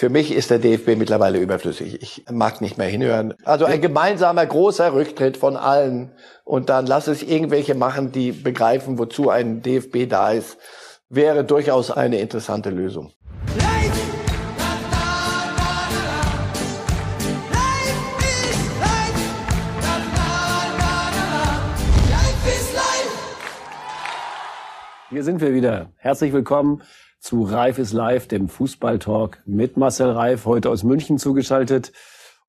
Für mich ist der DFB mittlerweile überflüssig. Ich mag nicht mehr hinhören. Also ein gemeinsamer großer Rücktritt von allen und dann lass es irgendwelche machen, die begreifen, wozu ein DFB da ist, wäre durchaus eine interessante Lösung. Hier sind wir wieder. Herzlich willkommen zu Reif ist live, dem Fußballtalk mit Marcel Reif, heute aus München zugeschaltet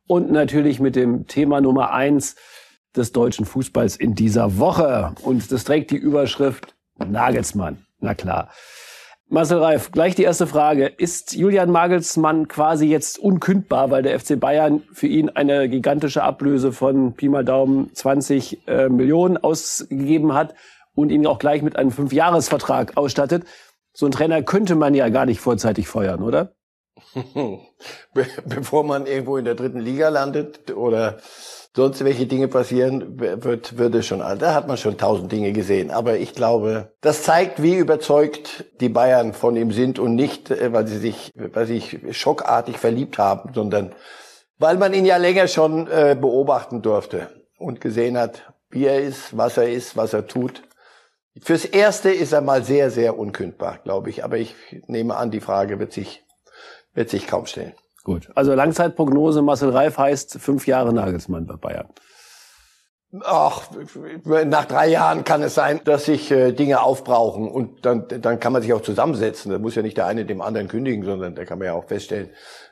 und natürlich mit dem Thema Nummer eins des deutschen Fußballs in dieser Woche. Und das trägt die Überschrift Nagelsmann. Na klar. Marcel Reif, gleich die erste Frage. Ist Julian Nagelsmann quasi jetzt unkündbar, weil der FC Bayern für ihn eine gigantische Ablöse von Pi mal Daumen 20 äh, Millionen ausgegeben hat und ihn auch gleich mit einem Fünfjahresvertrag ausstattet? So ein Trainer könnte man ja gar nicht vorzeitig feuern, oder? Be bevor man irgendwo in der dritten Liga landet oder sonst welche Dinge passieren, wird, wird es schon, da hat man schon tausend Dinge gesehen. Aber ich glaube, das zeigt, wie überzeugt die Bayern von ihm sind und nicht, äh, weil sie sich, weil sie sich schockartig verliebt haben, sondern weil man ihn ja länger schon äh, beobachten durfte und gesehen hat, wie er ist, was er ist, was er tut. Fürs Erste ist er mal sehr, sehr unkündbar, glaube ich. Aber ich nehme an, die Frage wird sich, wird sich kaum stellen. Gut. Also Langzeitprognose Marcel Reif heißt fünf Jahre Nagelsmann bei Bayern. Ach, nach drei Jahren kann es sein, dass sich äh, Dinge aufbrauchen und dann, dann kann man sich auch zusammensetzen. Da muss ja nicht der eine dem anderen kündigen, sondern da kann man ja auch feststellen,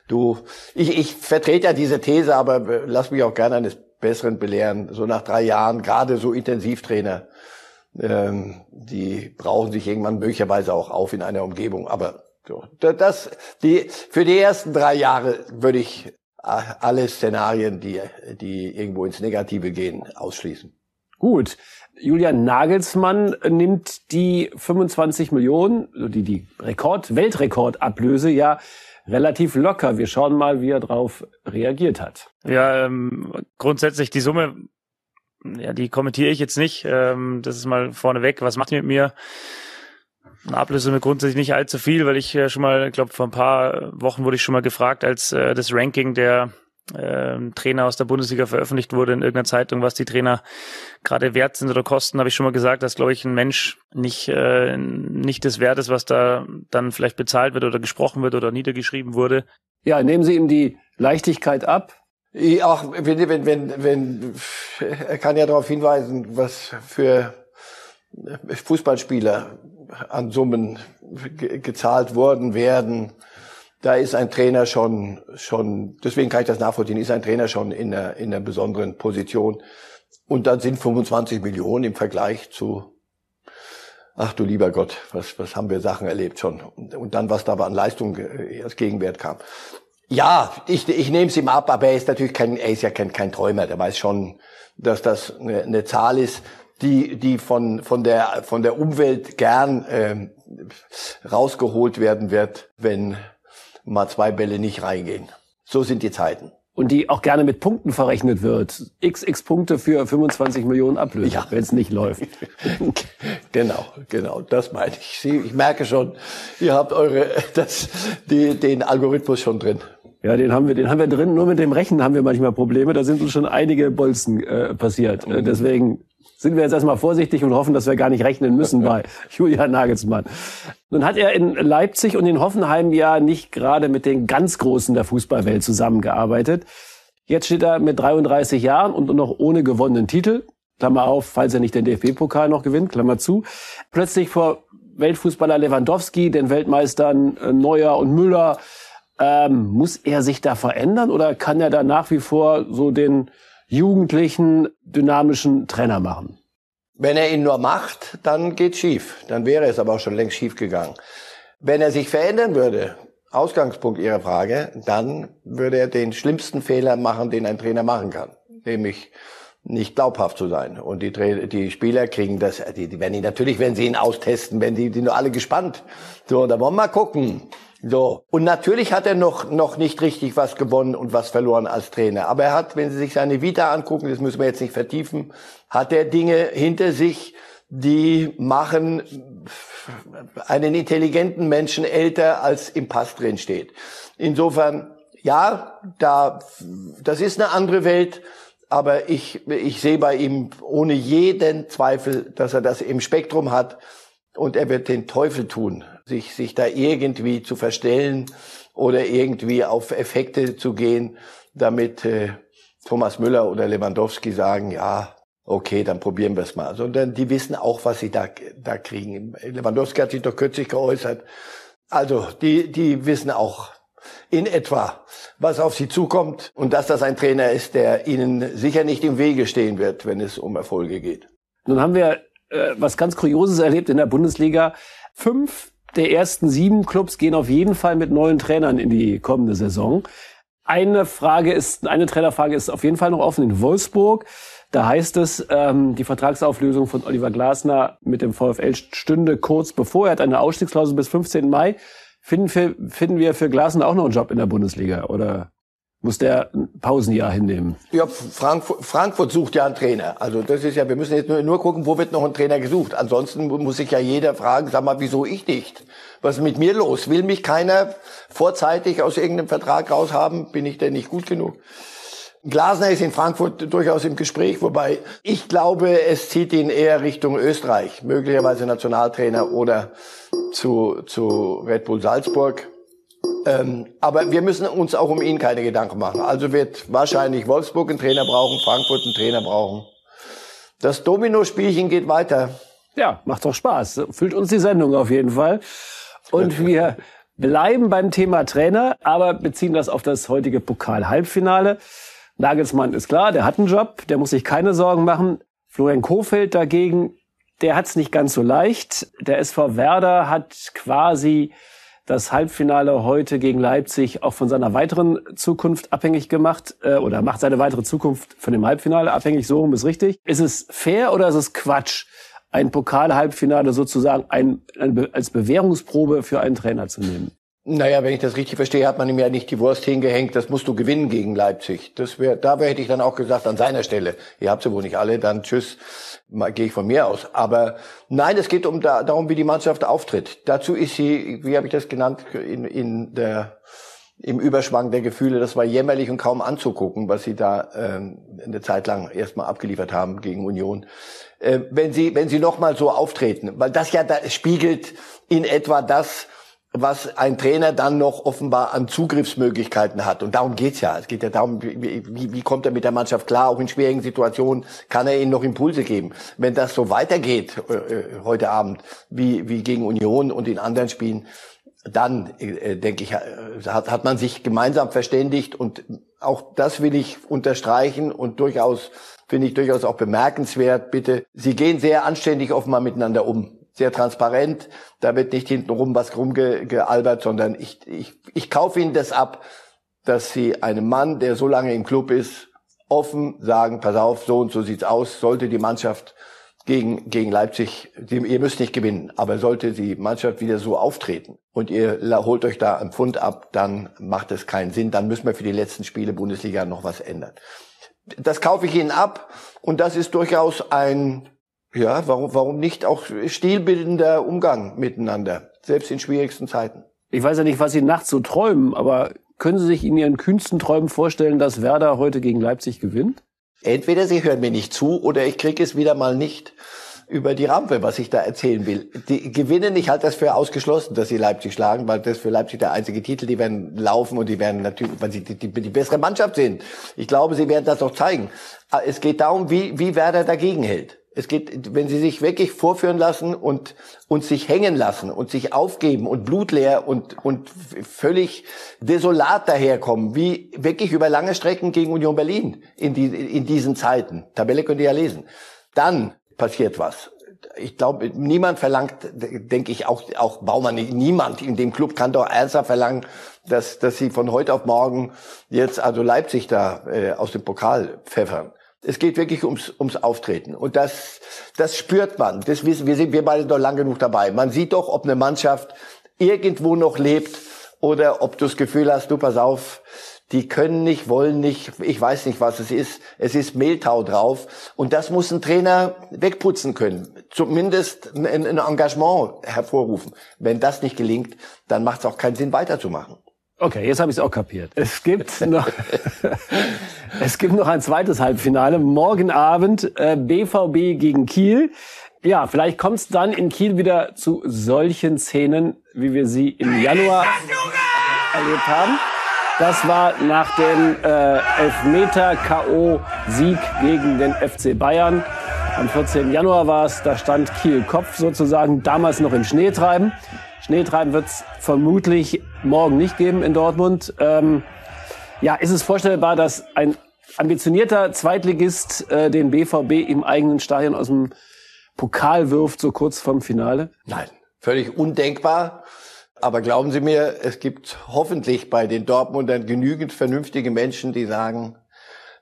du, ich, ich vertrete ja diese These, aber äh, lass mich auch gerne eines Besseren belehren. So nach drei Jahren, gerade so Intensivtrainer, ähm, die brauchen sich irgendwann möglicherweise auch auf in einer Umgebung. Aber so, das, die, für die ersten drei Jahre würde ich äh, alle Szenarien, die, die irgendwo ins Negative gehen, ausschließen. Gut. Julian Nagelsmann nimmt die 25 Millionen, die, die Rekord, Weltrekordablöse ja relativ locker. Wir schauen mal, wie er darauf reagiert hat. Ja, ähm, grundsätzlich die Summe ja, die kommentiere ich jetzt nicht. Ähm, das ist mal vorneweg. Was macht ihr mit mir? Eine Ablöse mir grundsätzlich nicht allzu viel, weil ich äh, schon mal, ich glaube, vor ein paar Wochen wurde ich schon mal gefragt, als äh, das Ranking der äh, Trainer aus der Bundesliga veröffentlicht wurde in irgendeiner Zeitung, was die Trainer gerade wert sind oder kosten, habe ich schon mal gesagt, dass, glaube ich, ein Mensch nicht, äh, nicht das wert ist, was da dann vielleicht bezahlt wird oder gesprochen wird oder niedergeschrieben wurde. Ja, nehmen Sie ihm die Leichtigkeit ab, auch wenn, wenn, wenn, wenn, er kann ja darauf hinweisen, was für Fußballspieler an Summen ge gezahlt worden werden. Da ist ein Trainer schon, schon, deswegen kann ich das nachvollziehen, ist ein Trainer schon in einer, in einer besonderen Position. Und dann sind 25 Millionen im Vergleich zu, ach du lieber Gott, was, was haben wir Sachen erlebt schon. Und, und dann, was da an Leistung äh, als Gegenwert kam. Ja, ich, ich nehme es ihm ab, aber er ist natürlich kein, er ist ja kein, kein Träumer. Der weiß schon, dass das eine, eine Zahl ist, die, die von, von, der, von der Umwelt gern ähm, rausgeholt werden wird, wenn mal zwei Bälle nicht reingehen. So sind die Zeiten. Und die auch gerne mit Punkten verrechnet wird. XX Punkte für 25 Millionen Ablöse, ja. wenn es nicht läuft. genau, genau, das meine ich. Sie, ich merke schon, ihr habt eure, das, die, den Algorithmus schon drin. Ja, den haben wir, den haben wir drin. Nur mit dem Rechnen haben wir manchmal Probleme. Da sind uns schon einige Bolzen äh, passiert. Äh, deswegen sind wir jetzt erstmal vorsichtig und hoffen, dass wir gar nicht rechnen müssen bei Julian Nagelsmann. Nun hat er in Leipzig und in Hoffenheim ja nicht gerade mit den ganz Großen der Fußballwelt zusammengearbeitet. Jetzt steht er mit 33 Jahren und noch ohne gewonnenen Titel. Klammer auf, falls er nicht den DFB-Pokal noch gewinnt, Klammer zu. Plötzlich vor Weltfußballer Lewandowski, den Weltmeistern äh, Neuer und Müller, ähm, muss er sich da verändern oder kann er da nach wie vor so den jugendlichen, dynamischen Trainer machen? Wenn er ihn nur macht, dann geht's schief. Dann wäre es aber auch schon längst schief gegangen. Wenn er sich verändern würde, Ausgangspunkt Ihrer Frage, dann würde er den schlimmsten Fehler machen, den ein Trainer machen kann. Nämlich nicht glaubhaft zu sein. Und die, die Spieler kriegen das, die, die werden ihn, natürlich, wenn sie ihn austesten, wenn die, die nur alle gespannt. So, da wollen wir mal gucken. So. Und natürlich hat er noch, noch nicht richtig was gewonnen und was verloren als Trainer. Aber er hat, wenn Sie sich seine Vita angucken, das müssen wir jetzt nicht vertiefen, hat er Dinge hinter sich, die machen einen intelligenten Menschen älter, als im Pass drin steht. Insofern, ja, da, das ist eine andere Welt, aber ich, ich sehe bei ihm ohne jeden Zweifel, dass er das im Spektrum hat und er wird den Teufel tun, sich, sich da irgendwie zu verstellen oder irgendwie auf Effekte zu gehen, damit äh, Thomas Müller oder Lewandowski sagen, ja, okay, dann probieren wir es mal. Sondern die wissen auch, was sie da, da kriegen. Lewandowski hat sich doch kürzlich geäußert. Also, die, die wissen auch in etwa, was auf sie zukommt und dass das ein Trainer ist, der ihnen sicher nicht im Wege stehen wird, wenn es um Erfolge geht. Nun haben wir äh, was ganz Kurioses erlebt in der Bundesliga. Fünf der ersten sieben Clubs gehen auf jeden Fall mit neuen Trainern in die kommende Saison. Eine Frage ist, eine Trainerfrage ist auf jeden Fall noch offen in Wolfsburg. Da heißt es, ähm, die Vertragsauflösung von Oliver Glasner mit dem VfL stünde kurz bevor. Er hat eine Ausstiegsklausel bis 15. Mai. Finden wir, finden wir für Glasner auch noch einen Job in der Bundesliga? Oder muss der ein Pausenjahr hinnehmen? Ja, Frankfurt, Frankfurt sucht ja einen Trainer. Also das ist ja, wir müssen jetzt nur, nur gucken, wo wird noch ein Trainer gesucht. Ansonsten muss sich ja jeder fragen, sag mal, wieso ich nicht? Was ist mit mir los? Will mich keiner vorzeitig aus irgendeinem Vertrag raushaben? Bin ich denn nicht gut genug? Glasner ist in Frankfurt durchaus im Gespräch, wobei ich glaube, es zieht ihn eher Richtung Österreich, möglicherweise Nationaltrainer oder zu, zu Red Bull Salzburg. Ähm, aber wir müssen uns auch um ihn keine Gedanken machen. Also wird wahrscheinlich Wolfsburg einen Trainer brauchen, Frankfurt einen Trainer brauchen. Das Domino-Spielchen geht weiter. Ja, macht doch Spaß. Füllt uns die Sendung auf jeden Fall. Und wir bleiben beim Thema Trainer, aber beziehen das auf das heutige Pokal-Halbfinale. Nagelsmann ist klar, der hat einen Job, der muss sich keine Sorgen machen. Florian Kofeld dagegen, der hat es nicht ganz so leicht. Der SV Werder hat quasi das Halbfinale heute gegen Leipzig auch von seiner weiteren Zukunft abhängig gemacht äh, oder macht seine weitere Zukunft von dem Halbfinale abhängig, so rum ist richtig. Ist es fair oder ist es Quatsch, ein Pokal-Halbfinale sozusagen ein, ein, als Bewährungsprobe für einen Trainer zu nehmen? Naja, wenn ich das richtig verstehe, hat man ihm ja nicht die Wurst hingehängt, das musst du gewinnen gegen Leipzig. Das wär, da hätte ich dann auch gesagt, an seiner Stelle, ihr habt sie wohl nicht alle, dann tschüss, gehe ich von mir aus. Aber nein, es geht um da, darum, wie die Mannschaft auftritt. Dazu ist sie, wie habe ich das genannt, in, in der im Überschwang der Gefühle, das war jämmerlich und kaum anzugucken, was sie da ähm, eine Zeit lang erstmal abgeliefert haben gegen Union. Äh, wenn sie wenn sie noch mal so auftreten, weil das ja da spiegelt in etwa das, was ein Trainer dann noch offenbar an Zugriffsmöglichkeiten hat. Und darum geht's ja. Es geht ja darum, wie, wie, wie kommt er mit der Mannschaft klar, auch in schwierigen Situationen kann er ihnen noch Impulse geben. Wenn das so weitergeht äh, äh heute Abend, wie, wie gegen Union und in anderen Spielen, dann, äh, denke ich, äh, hat, hat man sich gemeinsam verständigt und auch das will ich unterstreichen und durchaus, finde ich durchaus auch bemerkenswert. Bitte, Sie gehen sehr anständig offenbar miteinander um sehr transparent. Da wird nicht hintenrum was rumgealbert, sondern ich, ich, ich kaufe Ihnen das ab, dass Sie einem Mann, der so lange im Club ist, offen sagen, pass auf, so und so sieht's aus, sollte die Mannschaft gegen, gegen Leipzig, ihr müsst nicht gewinnen, aber sollte die Mannschaft wieder so auftreten und ihr holt euch da einen Pfund ab, dann macht es keinen Sinn, dann müssen wir für die letzten Spiele Bundesliga noch was ändern. Das kaufe ich Ihnen ab und das ist durchaus ein ja, warum, warum nicht auch stilbildender Umgang miteinander, selbst in schwierigsten Zeiten? Ich weiß ja nicht, was Sie nachts so träumen, aber können Sie sich in Ihren kühnsten Träumen vorstellen, dass Werder heute gegen Leipzig gewinnt? Entweder Sie hören mir nicht zu oder ich kriege es wieder mal nicht über die Rampe, was ich da erzählen will. Die gewinnen, ich halte das für ausgeschlossen, dass sie Leipzig schlagen, weil das für Leipzig der einzige Titel, die werden laufen und die werden natürlich, weil sie die, die, die bessere Mannschaft sind. Ich glaube, sie werden das auch zeigen. Es geht darum, wie, wie Werder dagegen hält. Es geht, wenn sie sich wirklich vorführen lassen und, und sich hängen lassen und sich aufgeben und blutleer und, und völlig desolat daherkommen, wie wirklich über lange Strecken gegen Union Berlin in, die, in diesen Zeiten. Tabelle könnt ihr ja lesen. Dann passiert was. Ich glaube, niemand verlangt, denke ich, auch, auch Baumann, niemand in dem Club kann doch ernsthaft verlangen, dass, dass sie von heute auf morgen jetzt also Leipzig da äh, aus dem Pokal pfeffern. Es geht wirklich ums, ums Auftreten. Und das, das spürt man. Das wissen, wir sind wir beide doch lang genug dabei. Man sieht doch, ob eine Mannschaft irgendwo noch lebt oder ob du das Gefühl hast, du pass auf, die können nicht, wollen nicht, ich weiß nicht, was es ist. Es ist Mehltau drauf. Und das muss ein Trainer wegputzen können. Zumindest ein Engagement hervorrufen. Wenn das nicht gelingt, dann macht es auch keinen Sinn, weiterzumachen. Okay, jetzt habe ich es auch kapiert. Es gibt noch, es gibt noch ein zweites Halbfinale. Morgen Abend äh, BVB gegen Kiel. Ja, vielleicht kommt es dann in Kiel wieder zu solchen Szenen, wie wir sie im Januar erlebt haben. Das war nach dem äh, Elfmeter-K.O.-Sieg gegen den FC Bayern. Am 14. Januar war es, da stand Kiel Kopf sozusagen, damals noch im Schneetreiben. Schneetreiben wird es vermutlich morgen nicht geben in Dortmund. Ähm, ja, ist es vorstellbar, dass ein ambitionierter Zweitligist äh, den BVB im eigenen Stadion aus dem Pokal wirft, so kurz vorm Finale? Nein, völlig undenkbar. Aber glauben Sie mir, es gibt hoffentlich bei den Dortmundern genügend vernünftige Menschen, die sagen,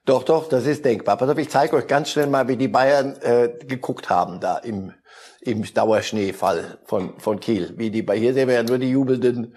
doch, doch, das ist denkbar. Pass auf, ich zeige euch ganz schnell mal, wie die Bayern äh, geguckt haben da im, im Dauerschneefall von, von Kiel. Wie die, hier sehen wir ja nur die jubelnden,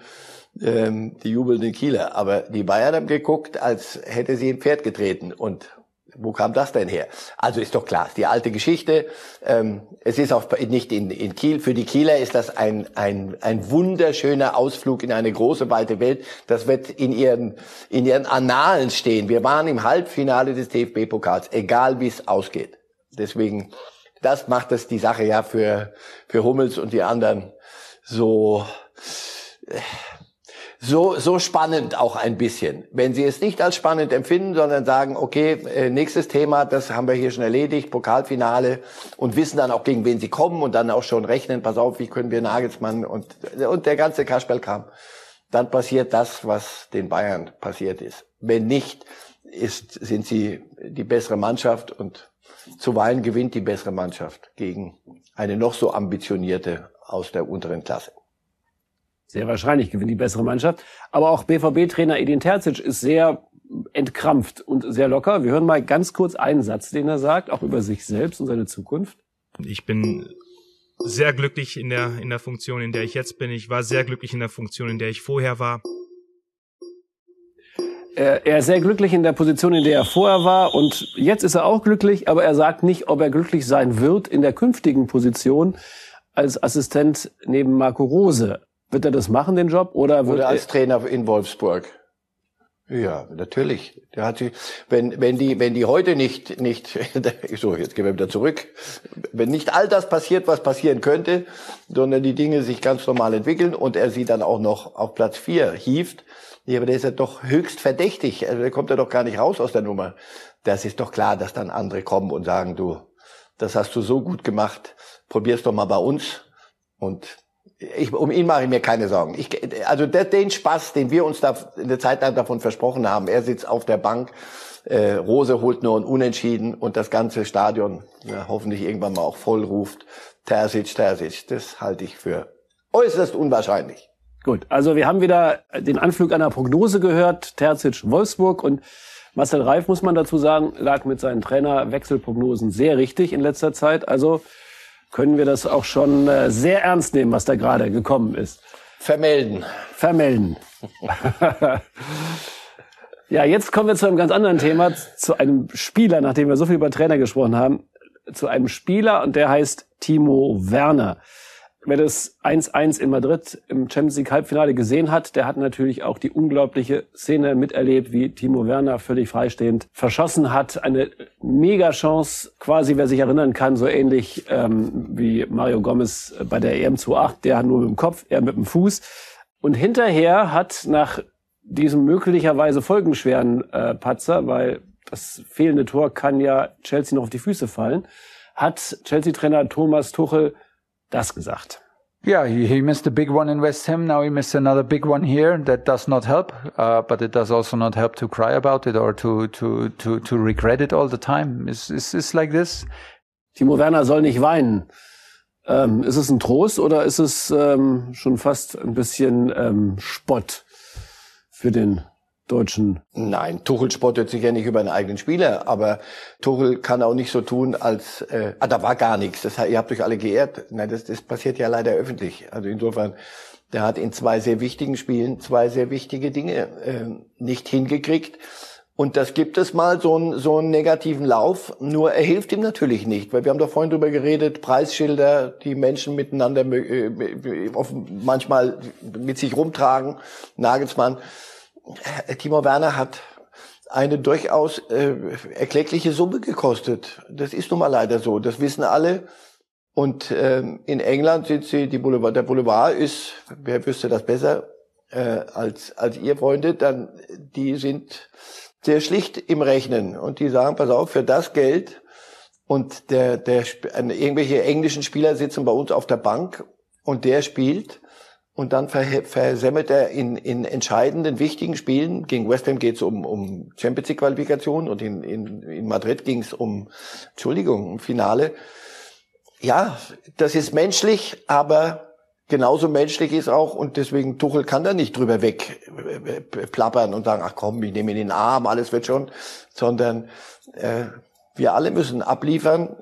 ähm, die jubelnden Kieler. Aber die Bayern haben geguckt, als hätte sie ein Pferd getreten und wo kam das denn her? Also ist doch klar, die alte Geschichte. Ähm, es ist auch nicht in, in Kiel. Für die Kieler ist das ein, ein, ein wunderschöner Ausflug in eine große, weite Welt. Das wird in ihren, in ihren Annalen stehen. Wir waren im Halbfinale des DFB-Pokals, egal wie es ausgeht. Deswegen, das macht es die Sache ja für, für Hummels und die anderen so, äh, so, so spannend auch ein bisschen. Wenn Sie es nicht als spannend empfinden, sondern sagen, okay, äh, nächstes Thema, das haben wir hier schon erledigt, Pokalfinale und wissen dann auch, gegen wen Sie kommen und dann auch schon rechnen, pass auf, wie können wir Nagelsmann und, und der ganze Kasperlkram, dann passiert das, was den Bayern passiert ist. Wenn nicht, ist, sind Sie die bessere Mannschaft und zuweilen gewinnt die bessere Mannschaft gegen eine noch so ambitionierte aus der unteren Klasse. Sehr wahrscheinlich gewinnt die bessere Mannschaft. Aber auch BVB-Trainer Edin Terzic ist sehr entkrampft und sehr locker. Wir hören mal ganz kurz einen Satz, den er sagt, auch über sich selbst und seine Zukunft. Ich bin sehr glücklich in der, in der Funktion, in der ich jetzt bin. Ich war sehr glücklich in der Funktion, in der ich vorher war. Er ist sehr glücklich in der Position, in der er vorher war. Und jetzt ist er auch glücklich, aber er sagt nicht, ob er glücklich sein wird in der künftigen Position als Assistent neben Marco Rose. Wird er das machen, den Job? Oder, wird oder als Trainer in Wolfsburg? Ja, natürlich. Der hat sich, wenn, wenn die, wenn die heute nicht, nicht, so, jetzt gehen wir wieder zurück. Wenn nicht all das passiert, was passieren könnte, sondern die Dinge sich ganz normal entwickeln und er sie dann auch noch auf Platz vier hieft, ja, aber der ist ja doch höchst verdächtig. Also der kommt ja doch gar nicht raus aus der Nummer. Das ist doch klar, dass dann andere kommen und sagen, du, das hast du so gut gemacht, probier's doch mal bei uns. Und ich, um ihn mache ich mir keine Sorgen. Ich, also der, den Spaß, den wir uns da eine Zeit lang davon versprochen haben, er sitzt auf der Bank, äh, Rose holt nur ein Unentschieden und das ganze Stadion ja, hoffentlich irgendwann mal auch voll ruft, Terzic, Terzic, das halte ich für äußerst unwahrscheinlich. Gut, also wir haben wieder den Anflug einer Prognose gehört, Terzic Wolfsburg und Marcel Reif, muss man dazu sagen, lag mit seinen Trainerwechselprognosen sehr richtig in letzter Zeit. Also können wir das auch schon äh, sehr ernst nehmen, was da gerade gekommen ist. Vermelden. Vermelden. ja, jetzt kommen wir zu einem ganz anderen Thema, zu einem Spieler, nachdem wir so viel über Trainer gesprochen haben, zu einem Spieler und der heißt Timo Werner. Wer das 1-1 in Madrid im Champions League Halbfinale gesehen hat, der hat natürlich auch die unglaubliche Szene miterlebt, wie Timo Werner völlig freistehend verschossen hat. Eine Mega-Chance, quasi, wer sich erinnern kann, so ähnlich ähm, wie Mario Gomez bei der EM 28. Der hat nur mit dem Kopf, er mit dem Fuß. Und hinterher hat nach diesem möglicherweise folgenschweren äh, Patzer, weil das fehlende Tor kann ja Chelsea noch auf die Füße fallen, hat Chelsea-Trainer Thomas Tuchel das gesagt. Yeah, he missed a big one in West Ham. Now he missed another big one here. That does not help, uh, but it does also not help to cry about it or to to to to regret it all the time. Is is is like this? Timo Werner soll nicht weinen. Ähm, ist es ein Trost oder ist es ähm, schon fast ein bisschen ähm, Spott für den deutschen. Nein, Tuchel spottet sich ja nicht über einen eigenen Spieler, aber Tuchel kann auch nicht so tun, als äh, ah, da war gar nichts. Das, ihr habt euch alle geehrt. Nein, das, das passiert ja leider öffentlich. Also insofern, der hat in zwei sehr wichtigen Spielen zwei sehr wichtige Dinge äh, nicht hingekriegt. Und das gibt es mal, so einen, so einen negativen Lauf. Nur er hilft ihm natürlich nicht, weil wir haben doch vorhin drüber geredet, Preisschilder, die Menschen miteinander äh, manchmal mit sich rumtragen. Nagelsmann. Timo Werner hat eine durchaus äh, erkleckliche Summe gekostet. Das ist nun mal leider so. Das wissen alle. Und ähm, in England sind sie, die Boulevard, der Boulevard ist, wer wüsste das besser äh, als, als ihr Freunde, dann die sind sehr schlicht im Rechnen und die sagen, pass auf, für das Geld und der, der, irgendwelche englischen Spieler sitzen bei uns auf der Bank und der spielt und dann versemmelt er in, in entscheidenden, wichtigen Spielen. Gegen West Ham geht es um, um Champions League Qualifikation und in, in, in Madrid ging es um, Entschuldigung, um Finale. Ja, das ist menschlich, aber genauso menschlich ist auch, und deswegen Tuchel kann da nicht drüber weg äh, plappern und sagen, ach komm, ich nehme ihn in den Arm, alles wird schon, sondern äh, wir alle müssen abliefern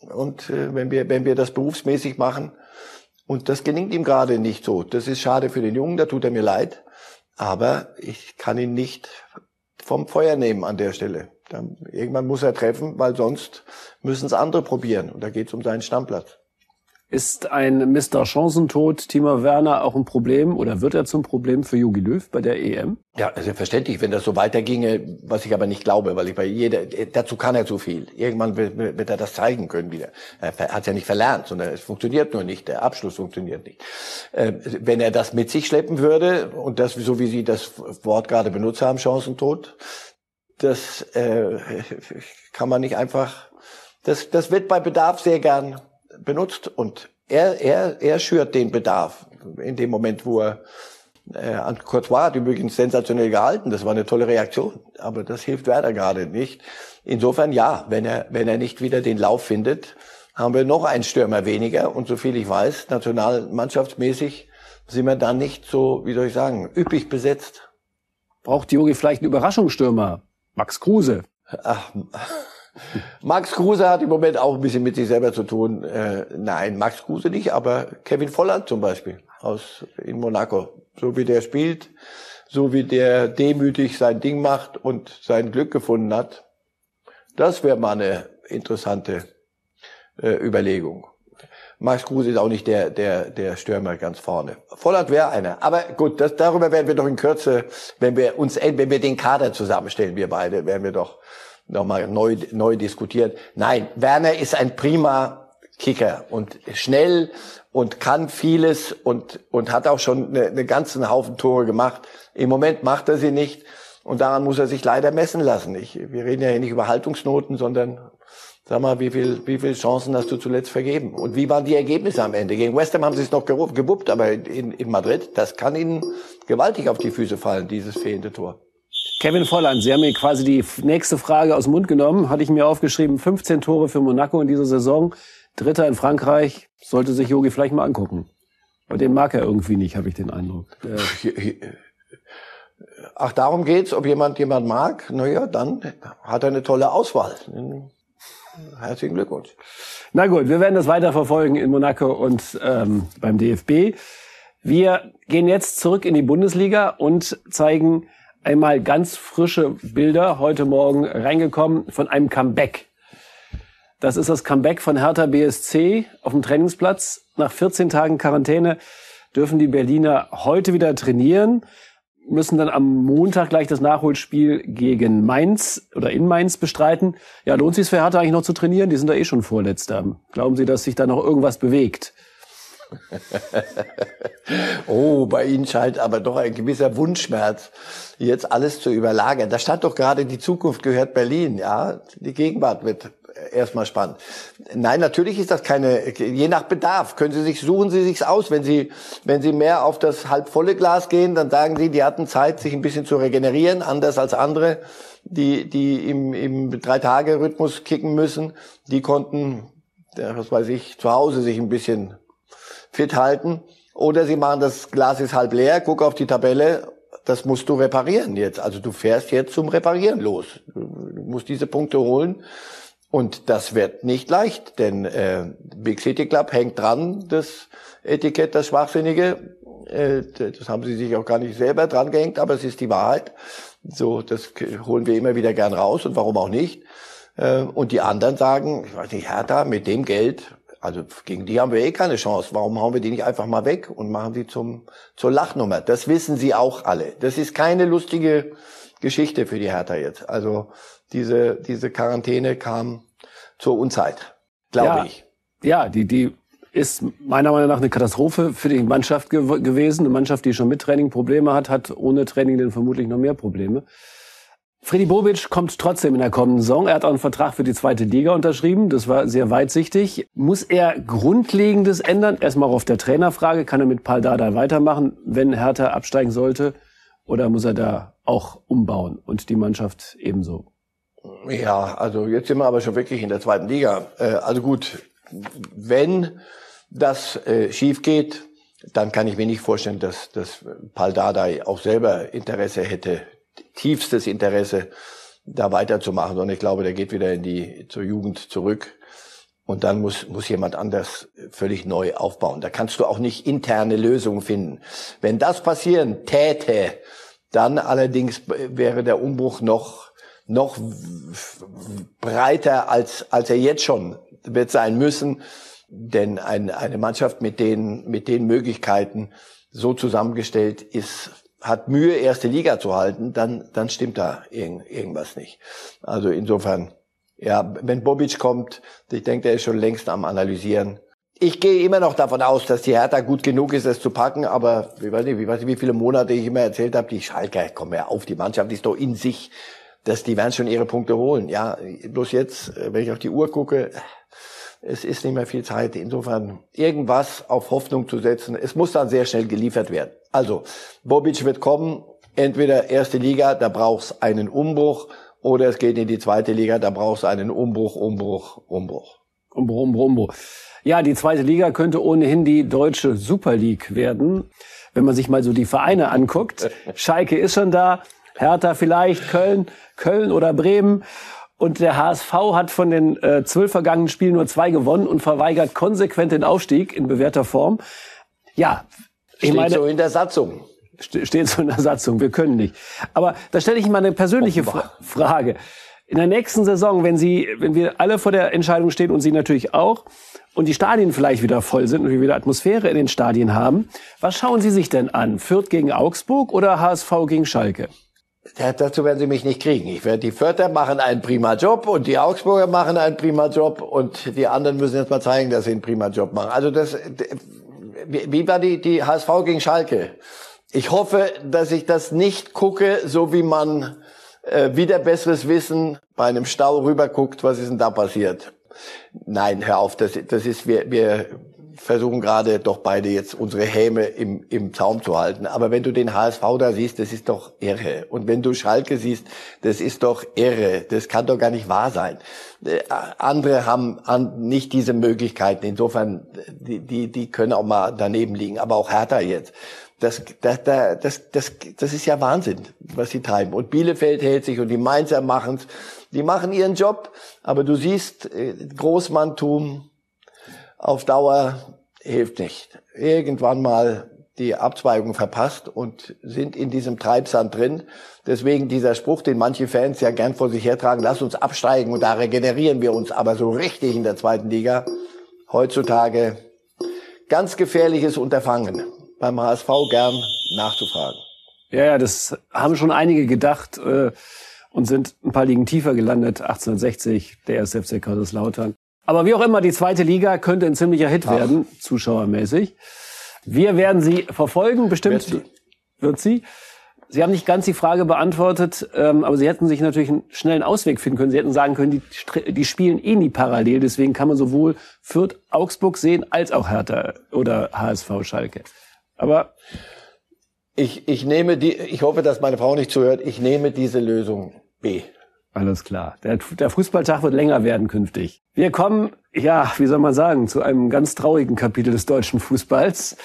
und äh, wenn wir wenn wir das berufsmäßig machen und das gelingt ihm gerade nicht so. Das ist schade für den Jungen, da tut er mir leid, aber ich kann ihn nicht vom Feuer nehmen an der Stelle. Dann, irgendwann muss er treffen, weil sonst müssen es andere probieren und da geht es um seinen Stammplatz. Ist ein Mr. Chancentod Timo Werner auch ein Problem oder wird er zum Problem für Jogi Löw bei der EM? Ja, selbstverständlich, wenn das so weiterginge, was ich aber nicht glaube, weil ich bei jeder, dazu kann er zu viel. Irgendwann wird, er das zeigen können wieder. Er hat ja nicht verlernt, sondern es funktioniert nur nicht, der Abschluss funktioniert nicht. Äh, wenn er das mit sich schleppen würde, und das, so wie Sie das Wort gerade benutzt haben, Chancentod, das äh, kann man nicht einfach, das, das wird bei Bedarf sehr gern benutzt und er, er, er schürt den Bedarf in dem Moment, wo er äh, an Courtois hat übrigens sensationell gehalten. Das war eine tolle Reaktion, aber das hilft Werder gerade nicht. Insofern ja, wenn er wenn er nicht wieder den Lauf findet, haben wir noch einen Stürmer weniger und so viel ich weiß, nationalmannschaftsmäßig sind wir dann nicht so, wie soll ich sagen, üppig besetzt. Braucht Jogi vielleicht einen Überraschungsstürmer? Max Kruse. Ach, Max Kruse hat im Moment auch ein bisschen mit sich selber zu tun. Äh, nein, Max Kruse nicht, aber Kevin Volland zum Beispiel aus in Monaco. So wie der spielt, so wie der demütig sein Ding macht und sein Glück gefunden hat. Das wäre mal eine interessante äh, Überlegung. Max Kruse ist auch nicht der, der, der Stürmer ganz vorne. Volland wäre einer. Aber gut, das, darüber werden wir doch in Kürze, wenn wir uns, wenn wir den Kader zusammenstellen, wir beide, werden wir doch nochmal neu, neu diskutiert. Nein, Werner ist ein prima Kicker und schnell und kann vieles und, und hat auch schon eine, eine ganzen Haufen Tore gemacht. Im Moment macht er sie nicht und daran muss er sich leider messen lassen. Ich, wir reden ja hier nicht über Haltungsnoten, sondern sag mal, wie viel, wie viele Chancen hast du zuletzt vergeben? Und wie waren die Ergebnisse am Ende? Gegen West Ham haben sie es noch gewuppt, aber in, in Madrid, das kann ihnen gewaltig auf die Füße fallen, dieses fehlende Tor. Kevin Volland, Sie haben mir quasi die nächste Frage aus dem Mund genommen. Hatte ich mir aufgeschrieben, 15 Tore für Monaco in dieser Saison. Dritter in Frankreich. Sollte sich Yogi vielleicht mal angucken. Aber den mag er irgendwie nicht, habe ich den Eindruck. Ach, darum geht's, ob jemand jemand mag. Naja, dann hat er eine tolle Auswahl. Herzlichen Glückwunsch. Na gut, wir werden das weiter verfolgen in Monaco und ähm, beim DFB. Wir gehen jetzt zurück in die Bundesliga und zeigen einmal ganz frische Bilder heute Morgen reingekommen von einem Comeback. Das ist das Comeback von Hertha BSC auf dem Trainingsplatz. Nach 14 Tagen Quarantäne dürfen die Berliner heute wieder trainieren, müssen dann am Montag gleich das Nachholspiel gegen Mainz oder in Mainz bestreiten. Ja, lohnt sich für Hertha eigentlich noch zu trainieren? Die sind da eh schon Vorletzter. Glauben Sie, dass sich da noch irgendwas bewegt? oh, bei Ihnen scheint aber doch ein gewisser Wunschschmerz, jetzt alles zu überlagern. Da stand doch gerade, die Zukunft gehört Berlin, ja. Die Gegenwart wird erstmal spannend. Nein, natürlich ist das keine, je nach Bedarf können Sie sich, suchen Sie sich's aus. Wenn Sie, wenn Sie mehr auf das halbvolle Glas gehen, dann sagen Sie, die hatten Zeit, sich ein bisschen zu regenerieren, anders als andere, die, die im, im Drei-Tage-Rhythmus kicken müssen. Die konnten, was weiß ich, zu Hause sich ein bisschen fit halten. Oder sie machen das Glas ist halb leer, guck auf die Tabelle, das musst du reparieren jetzt. Also du fährst jetzt zum Reparieren los. Du musst diese Punkte holen. Und das wird nicht leicht, denn äh, Big City Club hängt dran, das Etikett, das Schwachsinnige. Äh, das haben sie sich auch gar nicht selber dran gehängt, aber es ist die Wahrheit. So, das holen wir immer wieder gern raus und warum auch nicht. Äh, und die anderen sagen, ich weiß nicht, Hertha, mit dem Geld, also gegen die haben wir eh keine Chance. Warum hauen wir die nicht einfach mal weg und machen die zum, zur Lachnummer? Das wissen sie auch alle. Das ist keine lustige Geschichte für die Hertha jetzt. Also diese, diese Quarantäne kam zur Unzeit, glaube ja, ich. Ja, die, die ist meiner Meinung nach eine Katastrophe für die Mannschaft ge gewesen. Eine Mannschaft, die schon mit Training Probleme hat, hat ohne Training dann vermutlich noch mehr Probleme. Freddy Bobic kommt trotzdem in der kommenden Saison. Er hat auch einen Vertrag für die zweite Liga unterschrieben. Das war sehr weitsichtig. Muss er Grundlegendes ändern? Erstmal auf der Trainerfrage. Kann er mit Paul Dardai weitermachen, wenn Hertha absteigen sollte? Oder muss er da auch umbauen und die Mannschaft ebenso? Ja, also jetzt sind wir aber schon wirklich in der zweiten Liga. Äh, also gut, wenn das äh, schief geht, dann kann ich mir nicht vorstellen, dass, dass Paul Dardai auch selber Interesse hätte, tiefstes Interesse, da weiterzumachen, sondern ich glaube, der geht wieder in die zur Jugend zurück. Und dann muss, muss jemand anders völlig neu aufbauen. Da kannst du auch nicht interne Lösungen finden. Wenn das passieren täte, dann allerdings wäre der Umbruch noch, noch breiter als, als er jetzt schon wird sein müssen. Denn ein, eine Mannschaft mit den, mit den Möglichkeiten so zusammengestellt ist, hat Mühe, erste Liga zu halten, dann, dann stimmt da irgend, irgendwas nicht. Also insofern, ja, wenn Bobic kommt, ich denke, der ist schon längst am Analysieren. Ich gehe immer noch davon aus, dass die Hertha gut genug ist, es zu packen, aber ich weiß nicht, ich weiß nicht wie viele Monate ich immer erzählt habe, die Schalker, komm ja auf, die Mannschaft ist doch in sich, dass die werden schon ihre Punkte holen. Ja, bloß jetzt, wenn ich auf die Uhr gucke, es ist nicht mehr viel Zeit. Insofern irgendwas auf Hoffnung zu setzen. Es muss dann sehr schnell geliefert werden. Also, Bobic wird kommen. Entweder erste Liga, da brauchst einen Umbruch, oder es geht in die zweite Liga, da brauchst du einen Umbruch, Umbruch, Umbruch. Umbruch, Umbruch, Umbruch. Ja, die zweite Liga könnte ohnehin die deutsche Super League werden. Wenn man sich mal so die Vereine anguckt. Schalke ist schon da. Hertha vielleicht, Köln, Köln oder Bremen. Und der HSV hat von den äh, zwölf vergangenen Spielen nur zwei gewonnen und verweigert konsequent den Aufstieg in bewährter Form. Ja, ich steht meine, so in der Satzung. Steht so in der Satzung. Wir können nicht. Aber da stelle ich mal eine persönliche Fra Frage. In der nächsten Saison, wenn Sie, wenn wir alle vor der Entscheidung stehen und Sie natürlich auch, und die Stadien vielleicht wieder voll sind und wir wieder Atmosphäre in den Stadien haben, was schauen Sie sich denn an? Fürth gegen Augsburg oder HSV gegen Schalke? Dazu werden Sie mich nicht kriegen. Ich werde die Förder machen einen prima Job und die Augsburger machen einen prima Job und die anderen müssen jetzt mal zeigen, dass sie einen prima Job machen. Also das, wie war die, die HSV gegen Schalke? Ich hoffe, dass ich das nicht gucke, so wie man äh, wieder besseres Wissen bei einem Stau rüberguckt, was ist denn da passiert? Nein, hör auf, das, das ist, wir, wir versuchen gerade doch beide jetzt unsere Häme im, im Zaum zu halten. Aber wenn du den HSV da siehst, das ist doch irre. Und wenn du Schalke siehst, das ist doch irre. Das kann doch gar nicht wahr sein. Äh, andere haben nicht diese Möglichkeiten. Insofern, die, die, die können auch mal daneben liegen. Aber auch Hertha jetzt. Das, das, das, das, das ist ja Wahnsinn, was sie treiben. Und Bielefeld hält sich und die Mainzer machen's. Die machen ihren Job, aber du siehst äh, Großmanntum, auf Dauer hilft nicht. Irgendwann mal die Abzweigung verpasst und sind in diesem Treibsand drin. Deswegen dieser Spruch, den manche Fans ja gern vor sich hertragen, lass uns absteigen und da regenerieren wir uns aber so richtig in der zweiten Liga. Heutzutage ganz gefährliches Unterfangen. Beim HSV gern nachzufragen. Ja, ja, das haben schon einige gedacht äh, und sind ein paar Ligen tiefer gelandet. 1860, der SFC Kaiserslautern. Aber wie auch immer, die zweite Liga könnte ein ziemlicher Hit Ach. werden, zuschauermäßig. Wir werden sie verfolgen, bestimmt wird sie. wird sie. Sie haben nicht ganz die Frage beantwortet, ähm, aber Sie hätten sich natürlich einen schnellen Ausweg finden können. Sie hätten sagen können, die, die spielen eh nie parallel. Deswegen kann man sowohl Fürth, Augsburg sehen, als auch Hertha oder HSV Schalke. Aber ich, ich nehme die, ich hoffe, dass meine Frau nicht zuhört, ich nehme diese Lösung B. Alles klar. Der, der Fußballtag wird länger werden künftig. Wir kommen, ja, wie soll man sagen, zu einem ganz traurigen Kapitel des deutschen Fußballs.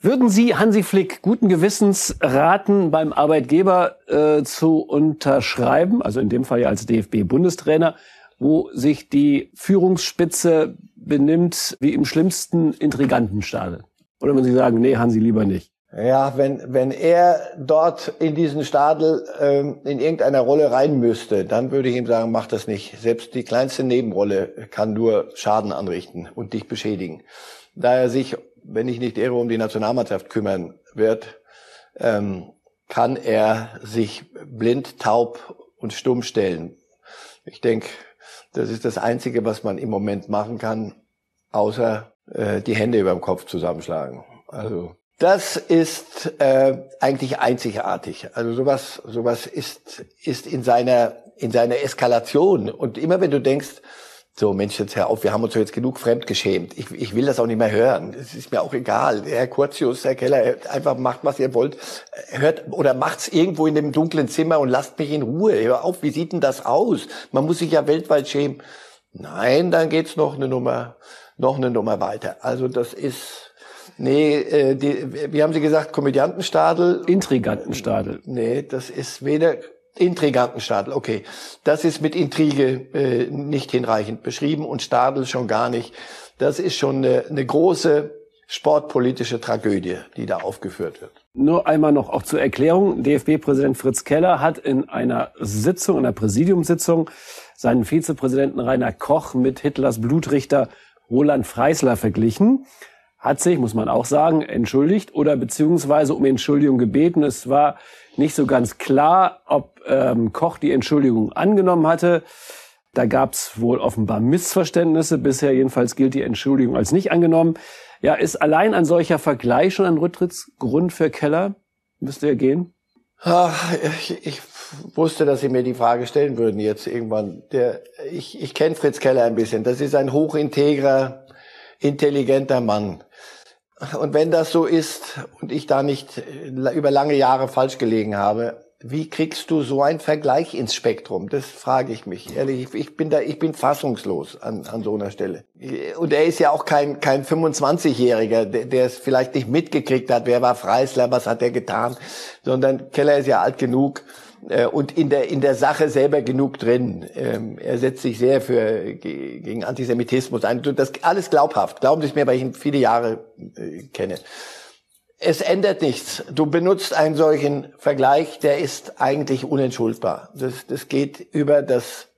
Würden Sie Hansi Flick guten Gewissens raten, beim Arbeitgeber äh, zu unterschreiben, also in dem Fall ja als DFB-Bundestrainer, wo sich die Führungsspitze benimmt wie im schlimmsten Intrigantenstadel? Oder würden Sie sagen, nee, Hansi lieber nicht? Ja, wenn, wenn er dort in diesen Stadel ähm, in irgendeiner Rolle rein müsste, dann würde ich ihm sagen, mach das nicht. Selbst die kleinste Nebenrolle kann nur Schaden anrichten und dich beschädigen. Da er sich, wenn ich nicht irre, um die Nationalmannschaft kümmern wird, ähm, kann er sich blind, taub und stumm stellen. Ich denke, das ist das Einzige, was man im Moment machen kann, außer äh, die Hände über dem Kopf zusammenschlagen. Also das ist äh, eigentlich einzigartig. Also sowas, sowas ist ist in seiner in seiner Eskalation. Und immer wenn du denkst, so Mensch, jetzt hör auf, wir haben uns jetzt genug fremdgeschämt. Ich, ich will das auch nicht mehr hören. Es ist mir auch egal. Herr Kurzius, Herr Keller, einfach macht, was ihr wollt. Hört oder macht's irgendwo in dem dunklen Zimmer und lasst mich in Ruhe. Hör auf, wie sieht denn das aus? Man muss sich ja weltweit schämen. Nein, dann geht's noch eine Nummer, noch eine Nummer weiter. Also das ist Nee, äh, die, wie haben Sie gesagt, Komödiantenstadel? Intrigantenstadel. Nee, das ist weder Intrigantenstadel, okay. Das ist mit Intrige äh, nicht hinreichend beschrieben und Stadel schon gar nicht. Das ist schon eine, eine große sportpolitische Tragödie, die da aufgeführt wird. Nur einmal noch auch zur Erklärung. DFB-Präsident Fritz Keller hat in einer Sitzung, einer Präsidiumssitzung, seinen Vizepräsidenten Rainer Koch mit Hitlers Blutrichter Roland Freisler verglichen hat sich, muss man auch sagen, entschuldigt oder beziehungsweise um Entschuldigung gebeten. Es war nicht so ganz klar, ob ähm, Koch die Entschuldigung angenommen hatte. Da gab es wohl offenbar Missverständnisse. Bisher jedenfalls gilt die Entschuldigung als nicht angenommen. Ja, ist allein ein solcher Vergleich schon ein Rücktrittsgrund für Keller? Müsste er gehen? Ach, ich, ich wusste, dass Sie mir die Frage stellen würden jetzt irgendwann. Der, ich ich kenne Fritz Keller ein bisschen. Das ist ein hochintegrer, intelligenter Mann. Und wenn das so ist und ich da nicht über lange Jahre falsch gelegen habe, wie kriegst du so einen Vergleich ins Spektrum? Das frage ich mich. Ehrlich, ich bin da, ich bin fassungslos an, an so einer Stelle. Und er ist ja auch kein, kein 25-Jähriger, der, der es vielleicht nicht mitgekriegt hat, wer war Freisler, was hat er getan, sondern Keller ist ja alt genug, äh, und in der in der Sache selber genug drin. Ähm, er setzt sich sehr für gegen Antisemitismus ein. Das alles glaubhaft. Glauben Sie es mir, weil ich ihn viele Jahre äh, kenne. Es ändert nichts. Du benutzt einen solchen Vergleich, der ist eigentlich unentschuldbar. Das, das geht über das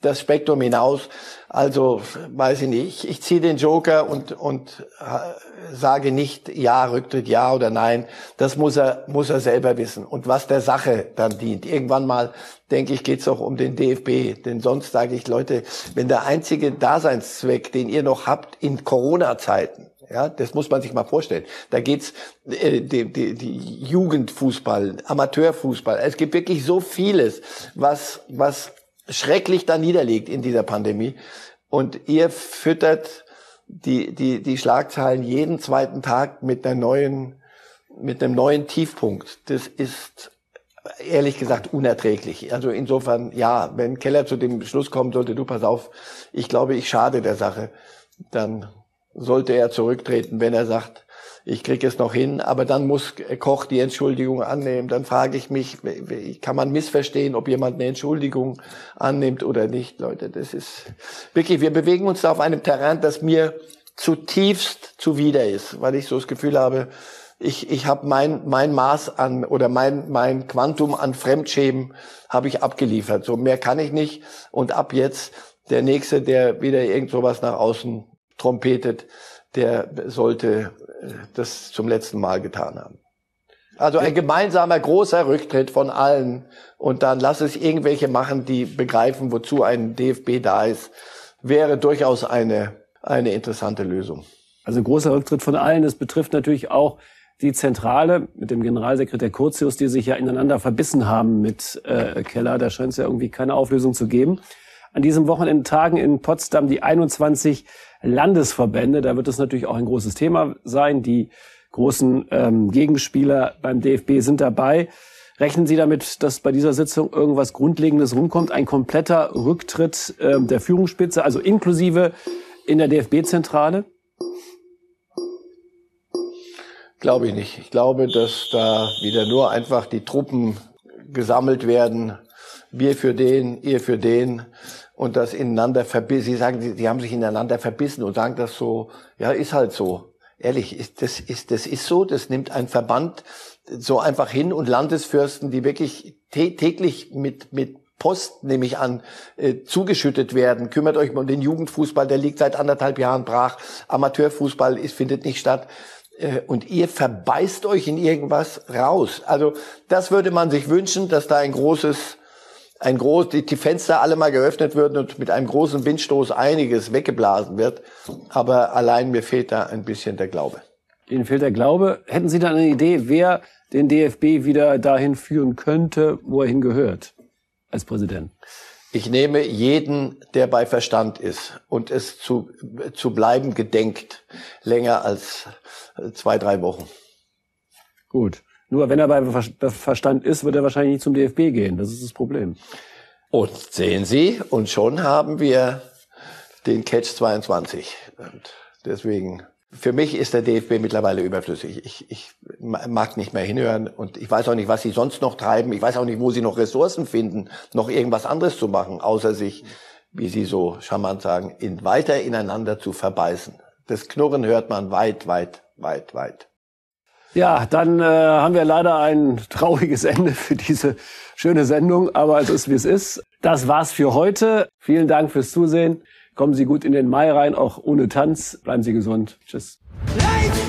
das Spektrum hinaus. Also weiß ich nicht, ich, ziehe den Joker und, und äh, sage nicht ja, Rücktritt ja oder nein. Das muss er, muss er selber wissen. Und was der Sache dann dient. Irgendwann mal, denke ich, geht's auch um den DFB. Denn sonst sage ich, Leute, wenn der einzige Daseinszweck, den ihr noch habt in Corona-Zeiten, ja, das muss man sich mal vorstellen. Da geht's äh, die, die, die Jugendfußball, Amateurfußball. Es gibt wirklich so vieles, was was schrecklich da niederliegt in dieser Pandemie. Und ihr füttert die, die, die Schlagzeilen jeden zweiten Tag mit einer neuen, mit einem neuen Tiefpunkt. Das ist ehrlich gesagt unerträglich. Also insofern, ja, wenn Keller zu dem Schluss kommen sollte, du pass auf, ich glaube, ich schade der Sache, dann sollte er zurücktreten, wenn er sagt, ich kriege es noch hin, aber dann muss Koch die Entschuldigung annehmen. Dann frage ich mich, kann man missverstehen, ob jemand eine Entschuldigung annimmt oder nicht, Leute. Das ist wirklich, wir bewegen uns da auf einem Terrain, das mir zutiefst zuwider ist, weil ich so das Gefühl habe, ich, ich habe mein, mein Maß an oder mein, mein Quantum an Fremdschämen habe ich abgeliefert. So mehr kann ich nicht. Und ab jetzt der Nächste, der wieder irgend sowas nach außen trompetet, der sollte äh, das zum letzten Mal getan haben. Also ein gemeinsamer großer Rücktritt von allen und dann lass es irgendwelche machen, die begreifen, wozu ein DFB da ist, wäre durchaus eine, eine interessante Lösung. Also großer Rücktritt von allen. Das betrifft natürlich auch die Zentrale mit dem Generalsekretär Curtius, die sich ja ineinander verbissen haben mit äh, Keller. Da scheint es ja irgendwie keine Auflösung zu geben. An diesem Wochenende tagen in Potsdam die 21 Landesverbände. Da wird es natürlich auch ein großes Thema sein. Die großen ähm, Gegenspieler beim DFB sind dabei. Rechnen Sie damit, dass bei dieser Sitzung irgendwas Grundlegendes rumkommt? Ein kompletter Rücktritt äh, der Führungsspitze, also inklusive in der DFB-Zentrale? Glaube ich nicht. Ich glaube, dass da wieder nur einfach die Truppen gesammelt werden. Wir für den, ihr für den und das ineinander verbissen. Sie sagen, sie, sie haben sich ineinander verbissen und sagen das so, ja, ist halt so. Ehrlich, ist, das ist, das ist so, das nimmt ein Verband so einfach hin und Landesfürsten, die wirklich täglich mit, mit Post, nehme ich an, äh, zugeschüttet werden. Kümmert euch mal um den Jugendfußball, der liegt seit anderthalb Jahren brach. Amateurfußball ist, findet nicht statt. Äh, und ihr verbeißt euch in irgendwas raus. Also das würde man sich wünschen, dass da ein großes ein groß, die, die Fenster alle mal geöffnet würden und mit einem großen Windstoß einiges weggeblasen wird. Aber allein mir fehlt da ein bisschen der Glaube. Ihnen fehlt der Glaube. Hätten Sie da eine Idee, wer den DFB wieder dahin führen könnte, wo er hingehört als Präsident? Ich nehme jeden, der bei Verstand ist und es zu, zu bleiben gedenkt, länger als zwei, drei Wochen. Gut. Nur wenn er bei Verstand ist, wird er wahrscheinlich nicht zum DFB gehen. Das ist das Problem. Und sehen Sie, und schon haben wir den Catch 22. Und deswegen, für mich ist der DFB mittlerweile überflüssig. Ich, ich mag nicht mehr hinhören und ich weiß auch nicht, was sie sonst noch treiben. Ich weiß auch nicht, wo sie noch Ressourcen finden, noch irgendwas anderes zu machen, außer sich, wie Sie so charmant sagen, in, weiter ineinander zu verbeißen. Das Knurren hört man weit, weit, weit, weit. Ja, dann äh, haben wir leider ein trauriges Ende für diese schöne Sendung, aber es ist wie es ist. Das war's für heute. Vielen Dank fürs Zusehen. Kommen Sie gut in den Mai rein, auch ohne Tanz. Bleiben Sie gesund. Tschüss. Life!